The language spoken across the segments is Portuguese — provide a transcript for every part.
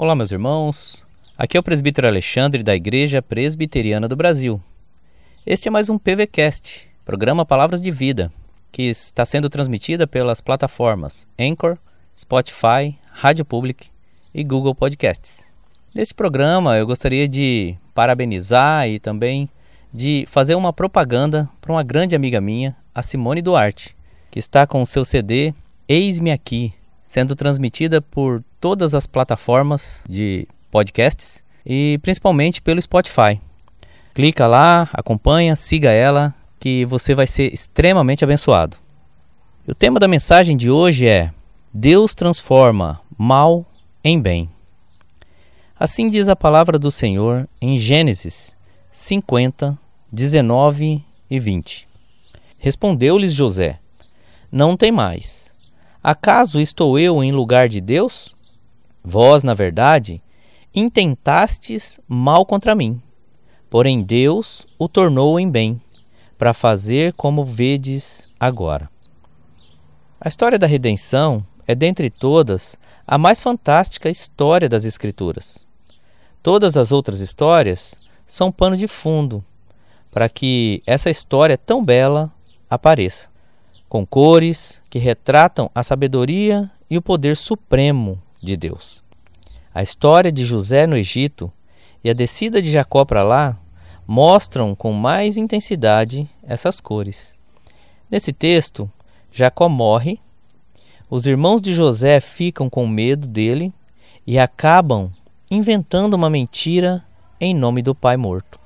Olá, meus irmãos. Aqui é o presbítero Alexandre da Igreja Presbiteriana do Brasil. Este é mais um PVCast, programa Palavras de Vida, que está sendo transmitida pelas plataformas Anchor, Spotify, Rádio Public e Google Podcasts. Neste programa eu gostaria de parabenizar e também de fazer uma propaganda para uma grande amiga minha, a Simone Duarte, que está com o seu CD Eis-me Aqui, sendo transmitida por todas as plataformas de podcasts e principalmente pelo Spotify. Clica lá, acompanha, siga ela, que você vai ser extremamente abençoado. o tema da mensagem de hoje é: Deus transforma mal em bem. Assim diz a palavra do Senhor em Gênesis 50, 19 e 20. Respondeu-lhes José: Não tem mais Acaso estou eu em lugar de Deus? Vós, na verdade, intentastes mal contra mim, porém Deus o tornou em bem, para fazer como vedes agora. A história da redenção é, dentre todas, a mais fantástica história das Escrituras. Todas as outras histórias são pano de fundo para que essa história tão bela apareça com cores que retratam a sabedoria e o poder supremo de Deus. A história de José no Egito e a descida de Jacó para lá mostram com mais intensidade essas cores. Nesse texto, Jacó morre, os irmãos de José ficam com medo dele e acabam inventando uma mentira em nome do pai morto.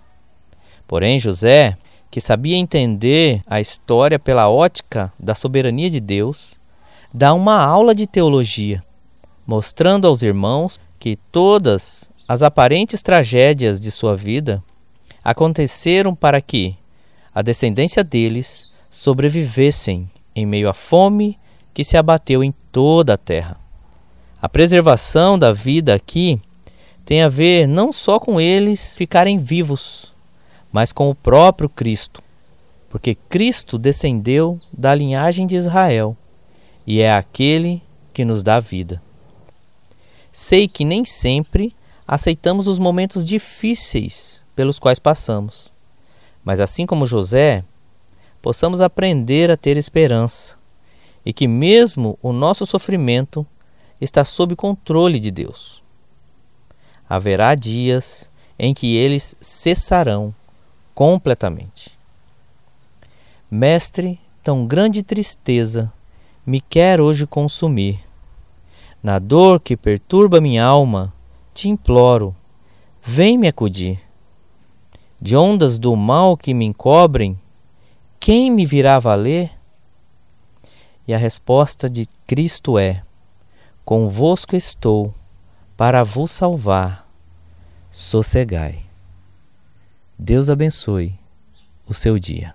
Porém, José que sabia entender a história pela ótica da soberania de Deus, dá uma aula de teologia, mostrando aos irmãos que todas as aparentes tragédias de sua vida aconteceram para que a descendência deles sobrevivessem em meio à fome que se abateu em toda a terra. A preservação da vida aqui tem a ver não só com eles ficarem vivos, mas com o próprio Cristo, porque Cristo descendeu da linhagem de Israel e é aquele que nos dá vida. Sei que nem sempre aceitamos os momentos difíceis pelos quais passamos, mas assim como José, possamos aprender a ter esperança e que mesmo o nosso sofrimento está sob controle de Deus. Haverá dias em que eles cessarão completamente. Mestre, tão grande tristeza me quer hoje consumir. Na dor que perturba minha alma, te imploro, vem me acudir. De ondas do mal que me encobrem, quem me virá valer? E a resposta de Cristo é: Convosco estou, para vos salvar. Sossegai. Deus abençoe o seu dia.